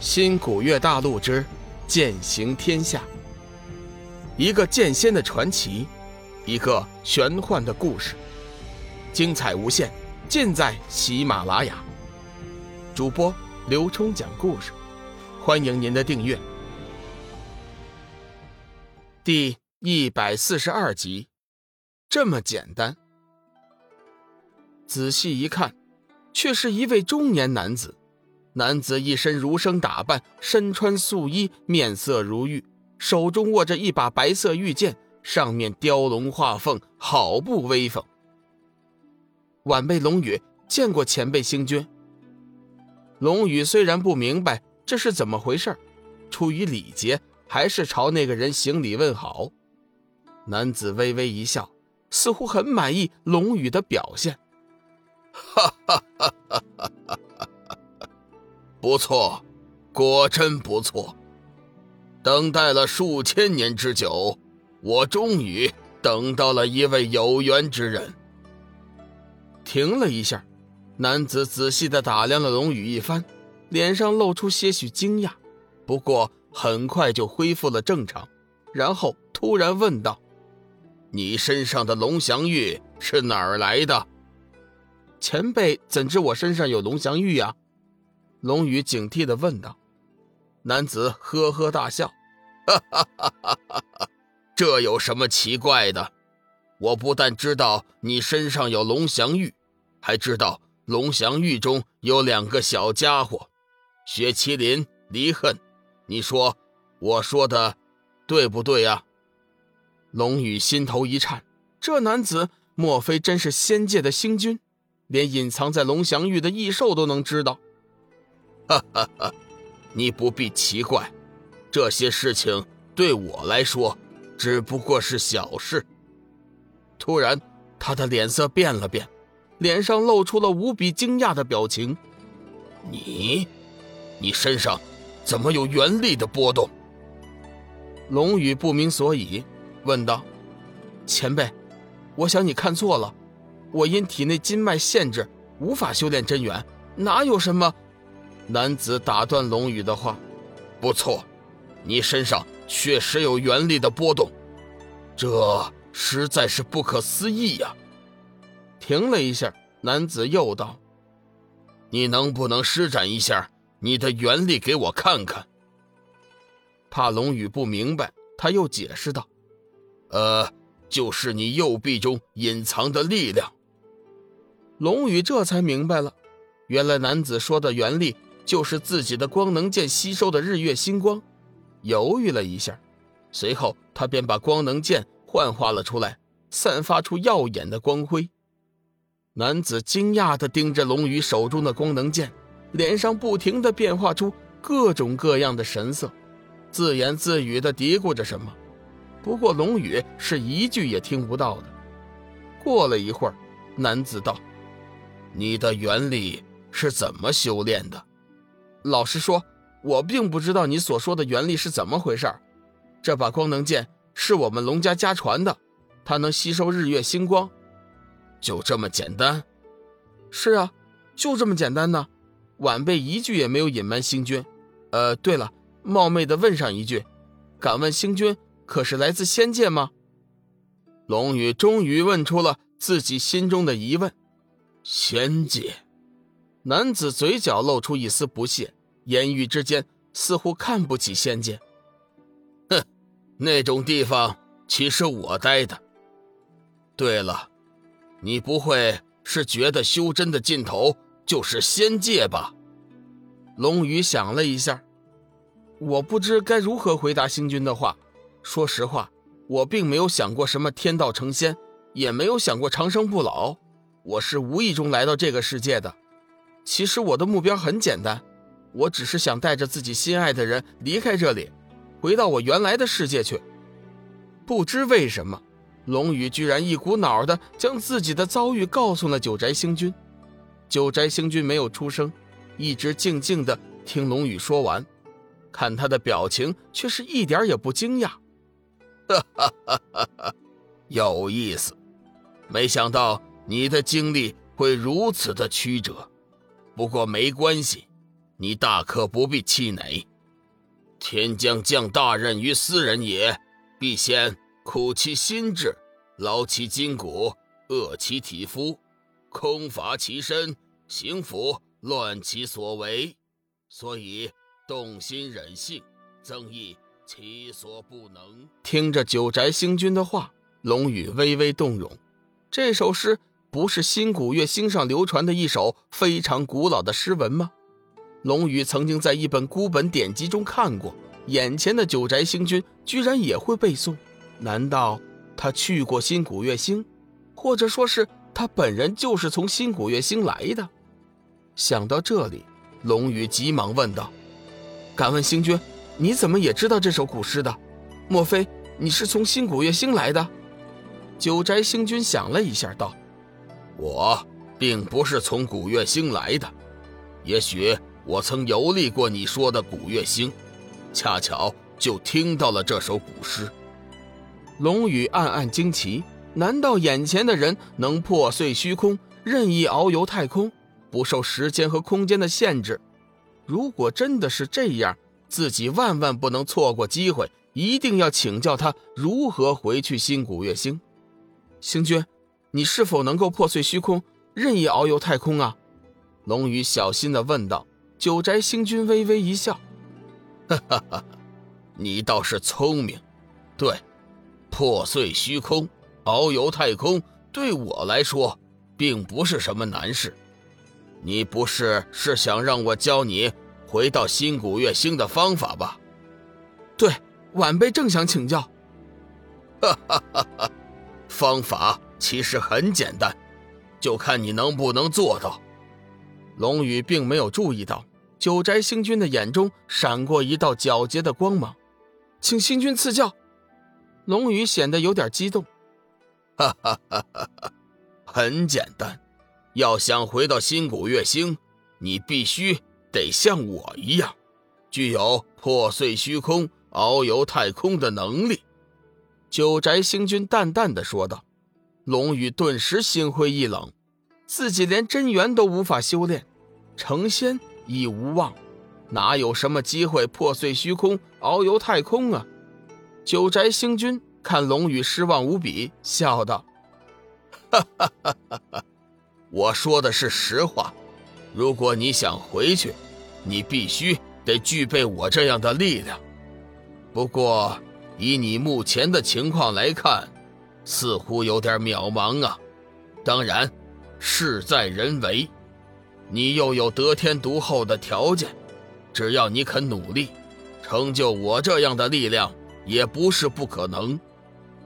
新古月大陆之剑行天下，一个剑仙的传奇，一个玄幻的故事，精彩无限，尽在喜马拉雅。主播刘冲讲故事，欢迎您的订阅。第一百四十二集，这么简单。仔细一看，却是一位中年男子。男子一身儒生打扮，身穿素衣，面色如玉，手中握着一把白色玉剑，上面雕龙画凤，好不威风。晚辈龙宇见过前辈星君。龙宇虽然不明白这是怎么回事，出于礼节，还是朝那个人行礼问好。男子微微一笑，似乎很满意龙宇的表现。哈哈哈哈哈哈！不错，果真不错。等待了数千年之久，我终于等到了一位有缘之人。停了一下，男子仔细的打量了龙宇一番，脸上露出些许惊讶，不过很快就恢复了正常，然后突然问道：“你身上的龙翔玉是哪儿来的？”前辈怎知我身上有龙翔玉呀？龙宇警惕的问道：“男子呵呵大笑，哈哈哈哈哈！这有什么奇怪的？我不但知道你身上有龙翔玉，还知道龙翔玉中有两个小家伙，雪麒麟、离恨。你说我说的对不对呀？”龙宇心头一颤，这男子莫非真是仙界的星君？连隐藏在龙翔玉的异兽都能知道？哈哈哈，你不必奇怪，这些事情对我来说只不过是小事。突然，他的脸色变了变，脸上露出了无比惊讶的表情。你，你身上怎么有元力的波动？龙宇不明所以，问道：“前辈，我想你看错了，我因体内筋脉限制，无法修炼真元，哪有什么？”男子打断龙宇的话：“不错，你身上确实有元力的波动，这实在是不可思议呀。”停了一下，男子又道：“你能不能施展一下你的元力给我看看？”怕龙宇不明白，他又解释道：“呃，就是你右臂中隐藏的力量。”龙宇这才明白了，原来男子说的元力。就是自己的光能剑吸收的日月星光，犹豫了一下，随后他便把光能剑幻化了出来，散发出耀眼的光辉。男子惊讶地盯着龙宇手中的光能剑，脸上不停地变化出各种各样的神色，自言自语地嘀咕着什么。不过龙宇是一句也听不到的。过了一会儿，男子道：“你的元力是怎么修炼的？”老实说，我并不知道你所说的原力是怎么回事这把光能剑是我们龙家家传的，它能吸收日月星光，就这么简单？是啊，就这么简单呢。晚辈一句也没有隐瞒星君。呃，对了，冒昧的问上一句，敢问星君可是来自仙界吗？龙宇终于问出了自己心中的疑问。仙界？男子嘴角露出一丝不屑。言语之间似乎看不起仙界。哼，那种地方岂是我待的？对了，你不会是觉得修真的尽头就是仙界吧？龙宇想了一下，我不知该如何回答星君的话。说实话，我并没有想过什么天道成仙，也没有想过长生不老。我是无意中来到这个世界的。其实我的目标很简单。我只是想带着自己心爱的人离开这里，回到我原来的世界去。不知为什么，龙宇居然一股脑的将自己的遭遇告诉了九宅星君。九宅星君没有出声，一直静静的听龙宇说完，看他的表情却是一点也不惊讶。哈哈哈哈哈，有意思，没想到你的经历会如此的曲折。不过没关系。你大可不必气馁。天将降大任于斯人也，必先苦其心志，劳其筋骨，饿其体肤，空乏其身，行拂乱其所为。所以动心忍性，增益其所不能。听着九宅星君的话，龙宇微微动容。这首诗不是新古月星上流传的一首非常古老的诗文吗？龙宇曾经在一本孤本典籍中看过。眼前的九宅星君居然也会背诵，难道他去过新古月星，或者说是他本人就是从新古月星来的？想到这里，龙宇急忙问道：“敢问星君，你怎么也知道这首古诗的？莫非你是从新古月星来的？”九宅星君想了一下，道：“我并不是从古月星来的，也许我曾游历过你说的古月星。”恰巧就听到了这首古诗，龙宇暗暗惊奇：难道眼前的人能破碎虚空，任意遨游太空，不受时间和空间的限制？如果真的是这样，自己万万不能错过机会，一定要请教他如何回去新古月星。星君，你是否能够破碎虚空，任意遨游太空啊？龙宇小心地问道。九宅星君微微一笑。哈哈哈，你倒是聪明。对，破碎虚空，遨游太空，对我来说并不是什么难事。你不是是想让我教你回到新古月星的方法吧？对，晚辈正想请教。哈哈哈哈，方法其实很简单，就看你能不能做到。龙宇并没有注意到。九宅星君的眼中闪过一道皎洁的光芒，请星君赐教。龙宇显得有点激动。哈哈哈哈哈！很简单，要想回到新古月星，你必须得像我一样，具有破碎虚空、遨游太空的能力。九宅星君淡淡的说道。龙宇顿时心灰意冷，自己连真元都无法修炼，成仙。已无望，哪有什么机会破碎虚空、遨游太空啊？九宅星君看龙宇失望无比，笑道：“哈哈哈哈哈！我说的是实话。如果你想回去，你必须得具备我这样的力量。不过，以你目前的情况来看，似乎有点渺茫啊。当然，事在人为。”你又有得天独厚的条件，只要你肯努力，成就我这样的力量也不是不可能。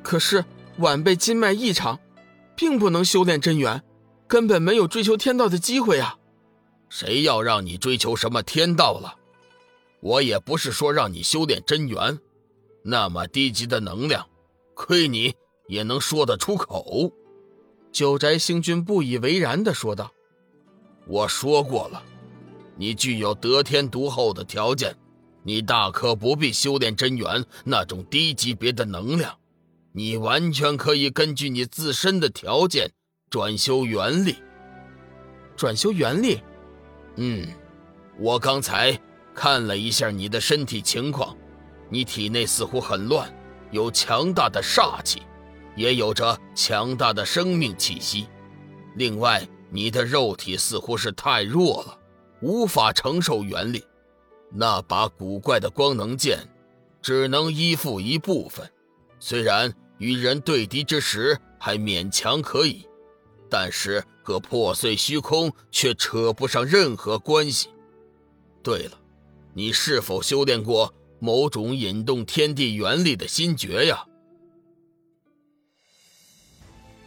可是晚辈筋脉异常，并不能修炼真元，根本没有追求天道的机会啊！谁要让你追求什么天道了？我也不是说让你修炼真元，那么低级的能量，亏你也能说得出口。九宅星君不以为然地说道。我说过了，你具有得天独厚的条件，你大可不必修炼真元那种低级别的能量，你完全可以根据你自身的条件转修元力。转修元力？嗯，我刚才看了一下你的身体情况，你体内似乎很乱，有强大的煞气，也有着强大的生命气息。另外。你的肉体似乎是太弱了，无法承受元力。那把古怪的光能剑，只能依附一部分。虽然与人对敌之时还勉强可以，但是和破碎虚空却扯不上任何关系。对了，你是否修炼过某种引动天地元力的心诀呀？